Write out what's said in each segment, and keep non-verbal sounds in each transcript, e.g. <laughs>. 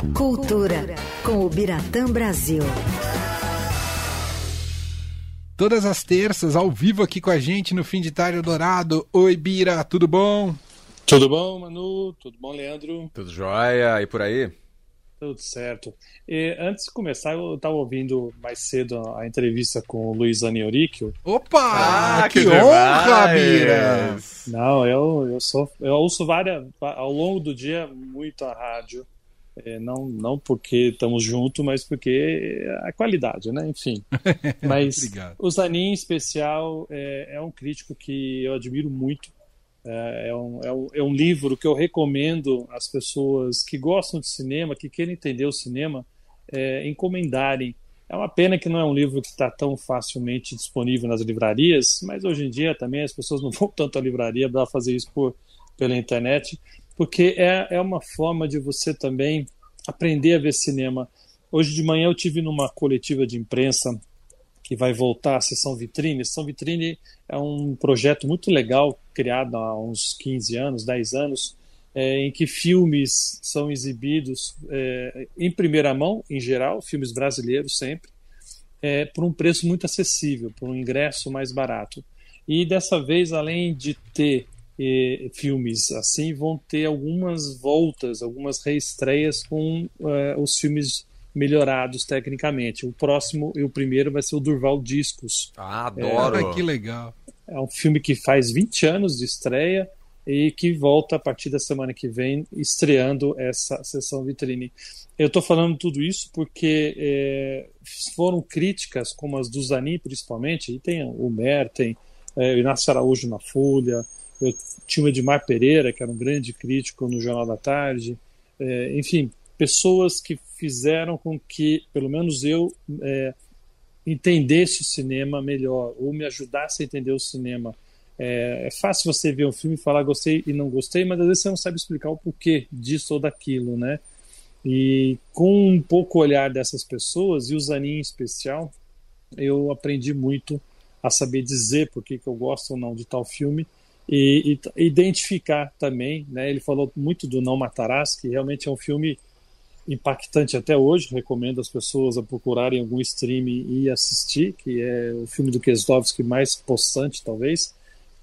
Cultura, com o Biratã Brasil. Todas as terças, ao vivo aqui com a gente no Fim de Tarde Dourado. Oi, Bira, tudo bom? Tudo bom, Manu? Tudo bom, Leandro? Tudo jóia. E por aí? Tudo certo. E, antes de começar, eu estava ouvindo mais cedo a entrevista com o Luiz Anioríquio. Opa! Ah, que, que honra, Bira! Não, eu, eu, sou, eu ouço várias, ao longo do dia, muito a rádio. É, não, não porque estamos juntos, mas porque a qualidade, né? Enfim. <laughs> Mas o Zanin, em especial, é, é um crítico que eu admiro muito. É, é, um, é, um, é um livro que eu recomendo às pessoas que gostam de cinema, que querem entender o cinema, é, encomendarem. É uma pena que não é um livro que está tão facilmente disponível nas livrarias, mas hoje em dia também as pessoas não vão <laughs> tanto à livraria para fazer isso por, pela internet, porque é, é uma forma de você também aprender a ver cinema. Hoje de manhã eu tive numa coletiva de imprensa que vai voltar à sessão vitrine. A sessão vitrine é um projeto muito legal, criado há uns 15 anos, 10 anos, é, em que filmes são exibidos é, em primeira mão, em geral, filmes brasileiros sempre, é, por um preço muito acessível, por um ingresso mais barato. E dessa vez, além de ter eh, filmes assim, vão ter algumas voltas, algumas reestreias com eh, os filmes melhorados tecnicamente. O próximo e o primeiro vai ser o Durval Discos. Ah, adoro! É, que legal! É um filme que faz 20 anos de estreia e que volta a partir da semana que vem, estreando essa sessão vitrine. Eu estou falando tudo isso porque é, foram críticas, como as do Zanin principalmente, e tem o Merten, é, o Inácio Araújo na Folha, eu tinha o Edmar Pereira, que era um grande crítico no Jornal da Tarde, é, enfim, pessoas que fizeram com que, pelo menos eu, é, entendesse o cinema melhor, ou me ajudasse a entender o cinema. É, é, fácil você ver um filme e falar gostei e não gostei, mas às vezes você não sabe explicar o porquê disso ou daquilo, né? E com um pouco olhar dessas pessoas, e o Zanin em especial, eu aprendi muito a saber dizer por que, que eu gosto ou não de tal filme e, e identificar também, né? Ele falou muito do Não Matarás, que realmente é um filme impactante até hoje. Recomendo as pessoas a procurarem algum stream e assistir, que é o filme do Kieslowski mais possante, talvez.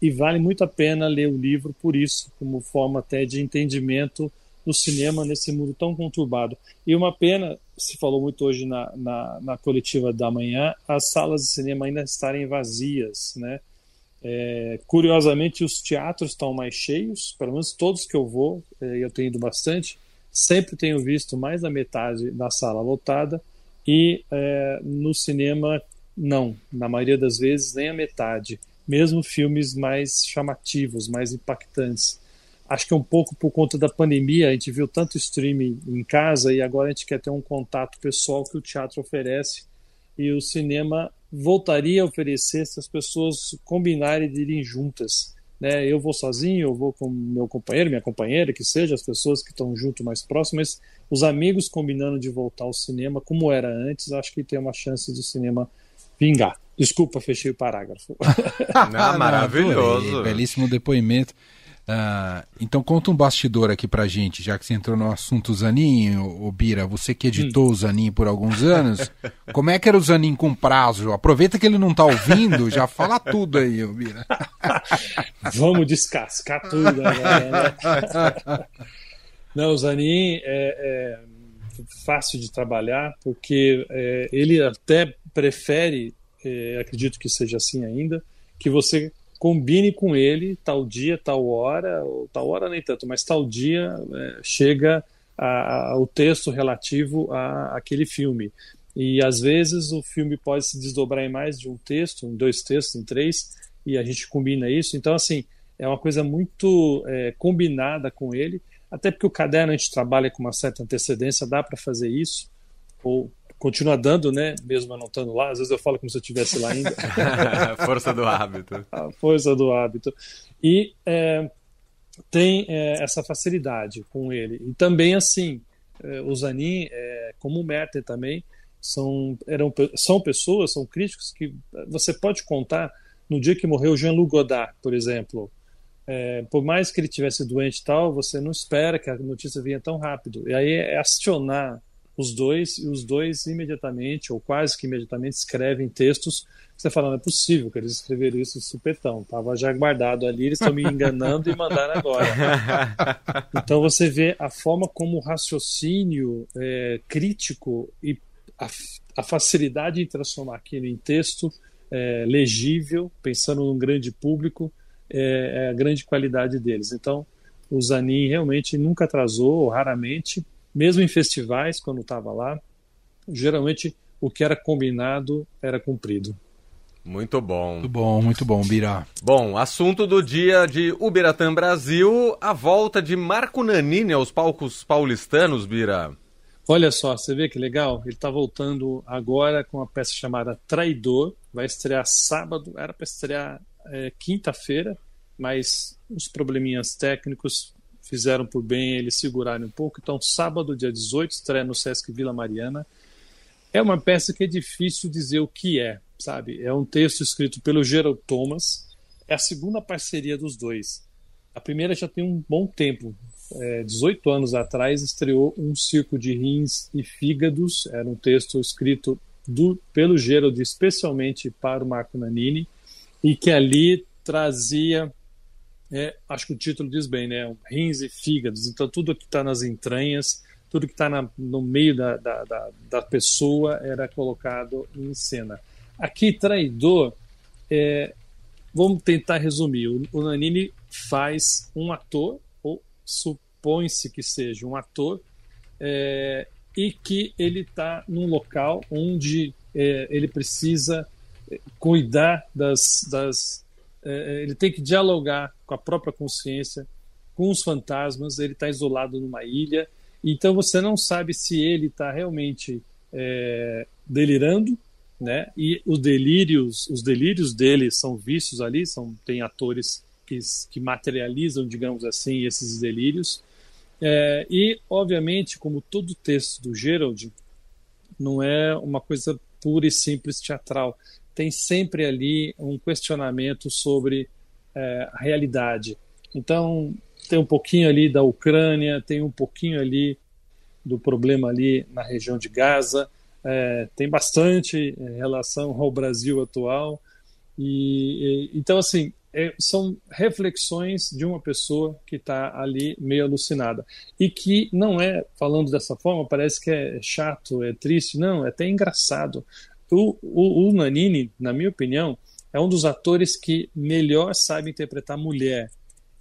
E vale muito a pena ler o livro por isso, como forma até de entendimento do cinema nesse mundo tão conturbado. E uma pena, se falou muito hoje na, na, na coletiva da manhã, as salas de cinema ainda estarem vazias, né? É, curiosamente, os teatros estão mais cheios, pelo menos todos que eu vou, é, eu tenho ido bastante, sempre tenho visto mais da metade da sala lotada e é, no cinema não, na maioria das vezes nem a metade, mesmo filmes mais chamativos, mais impactantes. Acho que é um pouco por conta da pandemia, a gente viu tanto streaming em casa e agora a gente quer ter um contato pessoal que o teatro oferece e o cinema voltaria a oferecer se as pessoas combinarem de irem juntas né? Eu vou sozinho, eu vou com meu companheiro, minha companheira, que seja, as pessoas que estão junto mais próximas, os amigos combinando de voltar ao cinema como era antes, acho que tem uma chance do cinema vingar. Desculpa, fechei o parágrafo. <laughs> Ah, maravilhoso. belíssimo depoimento. Uh, então conta um bastidor aqui pra gente, já que você entrou no assunto Zanin, o Bira, você que editou hum. o Zanin por alguns anos, <laughs> como é que era o Zanin com prazo? Aproveita que ele não tá ouvindo, já fala tudo aí, Bira. <laughs> Vamos descascar tudo agora, né? Não, o Zanin é, é, fácil de trabalhar, porque é, ele até prefere, é, acredito que seja assim ainda, que você combine com ele tal dia, tal hora, ou tal hora nem tanto, mas tal dia é, chega a, a, o texto relativo a aquele filme. E às vezes o filme pode se desdobrar em mais de um texto, em dois textos, em três, e a gente combina isso. Então, assim, é uma coisa muito é, combinada com ele, até porque o caderno a gente trabalha com uma certa antecedência, dá para fazer isso, ou continua dando, né? Mesmo eu não estando lá. Às vezes eu falo como se eu estivesse lá ainda. <laughs> força do hábito. A força do hábito. E é, tem é, essa facilidade com ele. E também, assim, é, o Zanin, é, como o Merten também, são, eram, são pessoas, são críticos que você pode contar no dia que morreu Jean-Luc Godard, por exemplo. é, por mais que ele tivesse doente e tal, você não espera que a notícia venha tão rápido. E aí é acionar os dois, e os dois imediatamente, ou quase que imediatamente, escrevem textos. Você fala, não é possível que eles escreveram isso de supetão. Estava já guardado ali, eles estão me enganando e mandaram agora. <laughs> Então você vê a forma como o raciocínio é, crítico e a, a, facilidade em transformar aquilo em texto é, legível, pensando num grande público, é, é, a grande qualidade deles. Então, o Zanin realmente nunca atrasou, raramente, mesmo em festivais, quando estava lá, geralmente o que era combinado era cumprido. Muito bom. Muito bom, muito bom, Bira. Bom, assunto do dia de Ubiratã Brasil, a volta de Marco Nanini aos palcos paulistanos, Bira. Olha só, você vê que legal? Ele está voltando agora com uma peça chamada Traidor, vai estrear sábado, era para estrear é, quinta-feira, mas os probleminhas técnicos fizeram por bem eles segurarem um pouco. Então, sábado, dia 18, estreia no Sesc Vila Mariana. É uma peça que é difícil dizer o que é, sabe? É um texto escrito pelo Gerald Thomas. É a segunda parceria dos dois. A primeira já tem um bom tempo. É, 18 anos atrás estreou Um Circo de Rins e Fígados. Era um texto escrito do, pelo Gerald especialmente para o Marco Nanini e que ali trazia, é, acho que o título diz bem, né? Rins e fígados. Então, tudo que está nas entranhas, tudo que está no meio da, da, da, da, pessoa era colocado em cena. Aqui, Traidor, é, vamos tentar resumir. O, o Nanini faz um ator, ou supõe-se que seja um ator, é, e que ele está num local onde é, ele precisa cuidar das, das é, ele tem que dialogar com a própria consciência, com os fantasmas. Ele está isolado numa ilha, então você não sabe se ele está realmente é, delirando, né? E os delírios, os delírios dele são vistos ali, são tem atores que, que materializam, digamos assim, esses delírios. É, e, obviamente, como todo texto do Gerald, não é uma coisa pura e simples teatral tem sempre ali um questionamento sobre é, realidade. Então, tem um pouquinho ali da Ucrânia, tem um pouquinho ali do problema ali na região de Gaza, é, tem bastante em relação ao Brasil atual. E, e então, assim, é, são reflexões de uma pessoa que está ali meio alucinada. E que não é, falando dessa forma, parece que é chato, é triste, não, é até engraçado. O, o, o Nanini, na minha opinião, é um dos atores que melhor sabe interpretar mulher.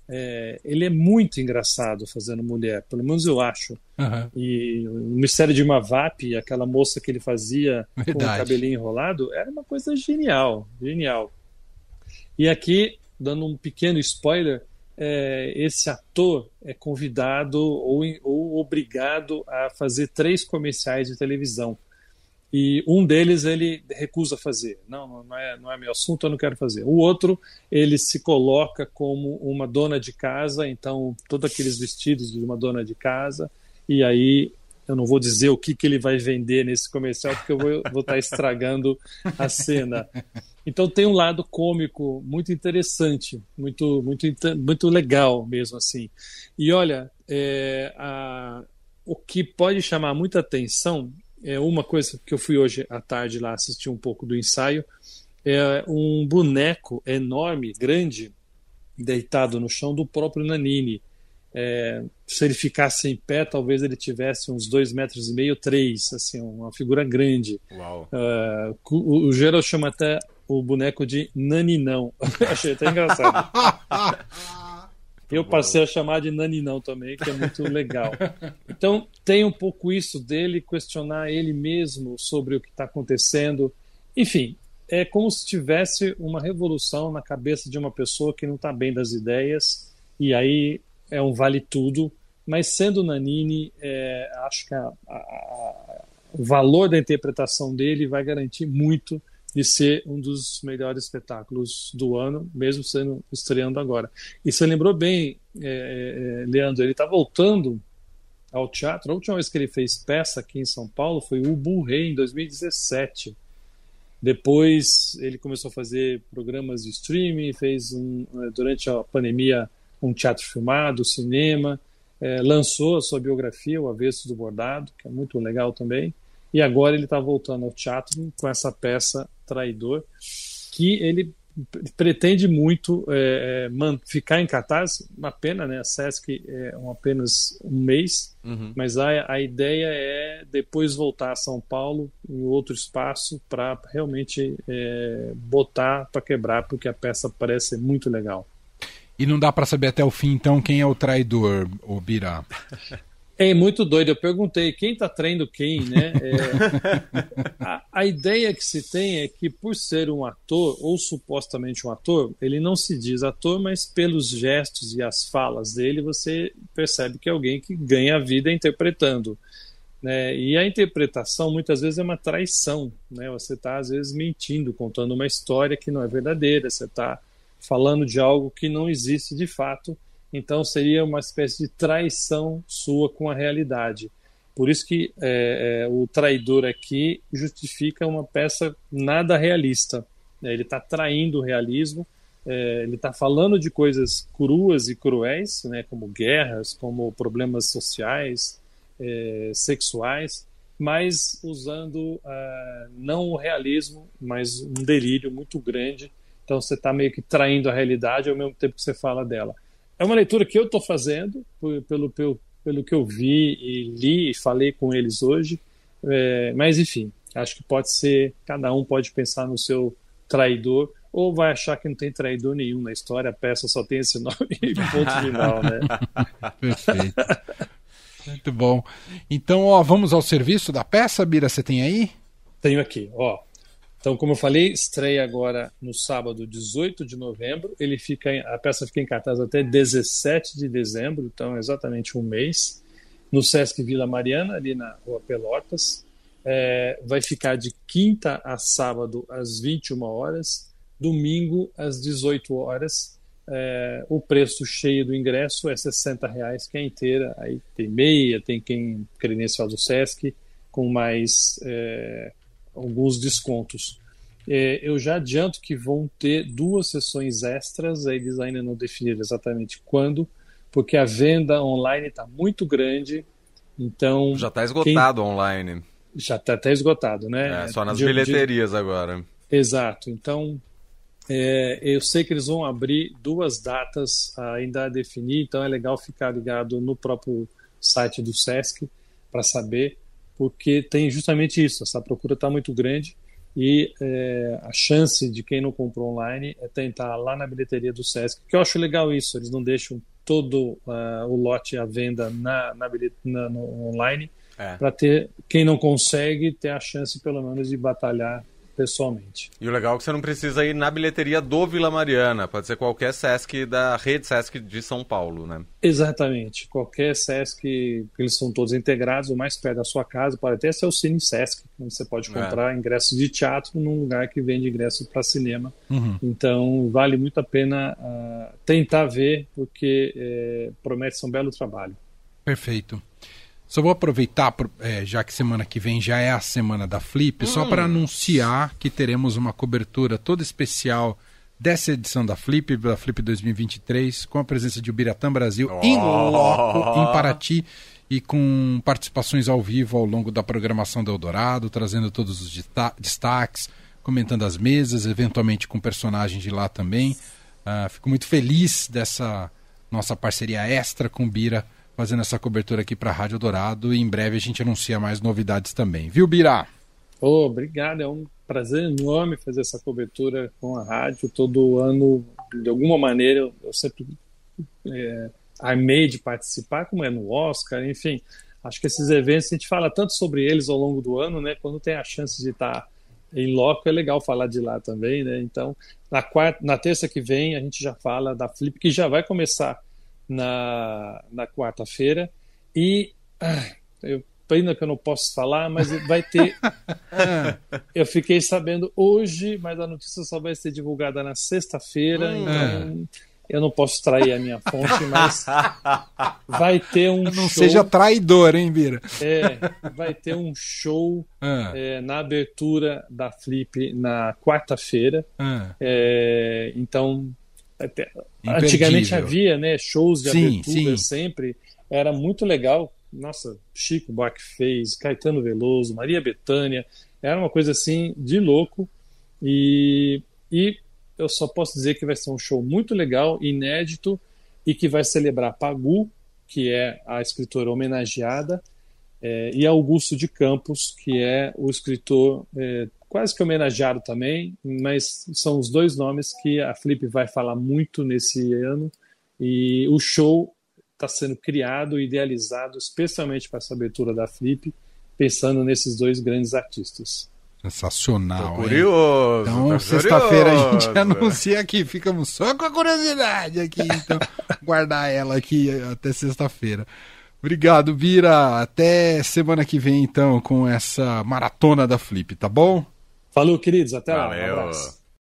É, ele é muito engraçado fazendo mulher, pelo menos eu acho. Uhum. E o Mistério de Mavap, aquela moça que ele fazia Verdade. com o cabelinho enrolado, era uma coisa genial, genial. E aqui, dando um pequeno spoiler, é, esse ator é convidado ou, ou obrigado a fazer três comerciais de televisão e um deles ele recusa fazer. Não, não é, não é meu assunto, eu não quero fazer. O outro, ele se coloca como uma dona de casa, então todos aqueles vestidos de uma dona de casa, e aí eu não vou dizer o que, que ele vai vender nesse comercial, porque eu vou, estar estragando a cena. Então tem um lado cômico muito interessante, muito, muito, muito legal mesmo assim. E olha, é, a, o que pode chamar muita atenção é uma coisa que eu fui hoje à tarde lá assistir um pouco do ensaio, é um boneco enorme, grande, deitado no chão do próprio Nanini. É, se ele ficasse em pé, talvez ele tivesse uns dois metros e meio, três, assim, uma figura grande. Uh, o, o Gerald chama até o boneco de Naninão. <laughs> Achei até engraçado. <laughs> Eu passei a chamar de Naninão também, que é muito <laughs> legal. Então, tem um pouco isso dele, questionar ele mesmo sobre o que está acontecendo. Enfim, é como se tivesse uma revolução na cabeça de uma pessoa que não está bem das ideias, e aí é um vale tudo. Mas sendo Nanini, é, acho que a, a, a, o valor da interpretação dele vai garantir muito de ser um dos melhores espetáculos do ano, mesmo sendo estreando agora. E você lembrou bem, é, é, é Leandro, ele está voltando ao teatro. A última vez que ele fez peça aqui em São Paulo foi o Bull Rei, em 2017. Depois ele começou a fazer programas de streaming, fez um, é, durante a pandemia um teatro filmado, cinema, é, lançou a sua biografia, O Avesso do Bordado, que é muito legal também, e agora ele está voltando ao teatro com essa peça Traidor, que ele pretende muito é, é ficar em cartaz, uma pena, né? A Sesc é um, apenas um mês, uhum. mas a, a ideia é depois voltar a São Paulo em outro espaço para realmente é, botar para quebrar, porque a peça parece ser muito legal. E não dá para saber até o fim, então, quem é o traidor, o Birá? <laughs> É muito doido. Eu perguntei quem está traindo quem, né? É, <laughs> a, a, ideia que se tem é que, por ser um ator, ou supostamente um ator, ele não se diz ator, mas pelos gestos e as falas dele, você percebe que é alguém que ganha a vida interpretando. Né? E a interpretação muitas vezes é uma traição. Né? Você está, às vezes, mentindo, contando uma história que não é verdadeira, você está falando de algo que não existe de fato então seria uma espécie de traição sua com a realidade. Por isso que é, é, o traidor aqui justifica uma peça nada realista. Né? Ele está traindo o realismo, é, ele está falando de coisas cruas e cruéis, né? como guerras, como problemas sociais, é, sexuais, mas usando uh, não o realismo, mas um delírio muito grande. Então você está meio que traindo a realidade ao mesmo tempo que você fala dela. É uma leitura que eu estou fazendo, pelo, pelo, pelo que eu vi e li e falei com eles hoje. É, mas, enfim, acho que pode ser, cada um pode pensar no seu traidor, ou vai achar que não tem traidor nenhum na história, a peça só tem esse nome e ponto final, né? <laughs> Perfeito. Muito bom. Então, ó, vamos ao serviço da peça, Bira, você tem aí? Tenho aqui, ó. Então, como eu falei, estreia agora no sábado 18 de novembro. Ele fica, a peça fica em cartaz até 17 de dezembro, então exatamente um mês, no Sesc Vila Mariana, ali na Rua Pelotas. É, vai ficar de quinta a sábado às 21 horas, domingo às 18 horas. É, o preço cheio do ingresso é 60 reais, que é inteira. Aí tem meia, tem quem credencial do Sesc, com mais é, alguns descontos. É, eu já adianto que vão ter duas sessões extras, eles ainda não definiram exatamente quando, porque a venda online está muito grande. Então já está esgotado quem... online. Já está até esgotado, né? É, só nas de, bilheterias de... agora. Exato. Então é, eu sei que eles vão abrir duas datas ainda a definir, então é legal ficar ligado no próprio site do Sesc para saber porque tem justamente isso, essa procura está muito grande e é, a chance de quem não comprou online é tentar lá na bilheteria do Sesc, que eu acho legal isso, eles não deixam todo uh, o lote à venda na, na, na no online, é. para ter quem não consegue ter a chance pelo menos de batalhar pessoalmente. E o legal é que você não precisa ir na bilheteria do Vila Mariana, pode ser qualquer Sesc da rede Sesc de São Paulo, né? Exatamente, qualquer Sesc, eles são todos integrados, o mais perto da sua casa, pode até ser o Cine Sesc, onde você pode é. comprar é. ingressos de teatro num lugar que vende ingressos para cinema. Uhum. Então vale muito a pena uh, tentar ver, porque é, promete ser um belo trabalho. Perfeito. Só vou aproveitar, é, já que semana que vem já é a semana da Flip, hum. só para anunciar que teremos uma cobertura toda especial dessa edição da Flip, da Flip 2023, com a presença de Ubiratã Brasil oh. em loco, em Paraty, e com participações ao vivo ao longo da programação do Eldorado, trazendo todos os destaques, comentando as mesas, eventualmente com personagens de lá também. Uh, fico muito feliz dessa nossa parceria extra com o Bira fazendo essa cobertura aqui para a Rádio Dourado e em breve a gente anuncia mais novidades também. Viu, Bira? Oh, obrigado, é um prazer enorme fazer essa cobertura com a rádio. Todo ano, de alguma maneira, eu, eu sempre é, amei de participar, como é no Oscar, enfim. Acho que esses eventos, a gente fala tanto sobre eles ao longo do ano, né? Quando tem a chance de estar em loco, é legal falar de lá também, né? Então, na, quarta, na terça que vem, a gente já fala da Flip, que já vai começar na, na quarta-feira. E ah, eu, ainda que eu não posso falar, mas vai ter. <laughs> eu fiquei sabendo hoje, mas a notícia só vai ser divulgada na sexta-feira, hum. então eu não posso trair a minha fonte, mas <laughs> vai ter um não show. seja traidor, hein, Bira? É, vai ter um show <laughs> ah. é, na abertura da Flip na quarta-feira. Ah. É, então até, antigamente havia né, shows de sim, abertura sim. sempre, era muito legal. Nossa, Chico Buarque fez, Caetano Veloso, Maria Bethânia, era uma coisa assim de louco. E, e eu só posso dizer que vai ser um show muito legal, inédito e que vai celebrar Pagu, que é a escritora homenageada, é, e Augusto de Campos, que é o escritor é, quase que homenageado também, mas são os dois nomes que a Flip vai falar muito nesse ano. E o show está sendo criado, idealizado especialmente para essa abertura da Flip, pensando nesses dois grandes artistas. Sensacional. Tô curioso. Então, sexta-feira a gente anuncia aqui. Ficamos só com a curiosidade aqui. Então, <laughs> guardar ela aqui até sexta-feira. Obrigado, Bira. Até semana que vem, então, com essa maratona da Flip, tá bom? Falou, queridos. Até Valeu. lá. Um abraço.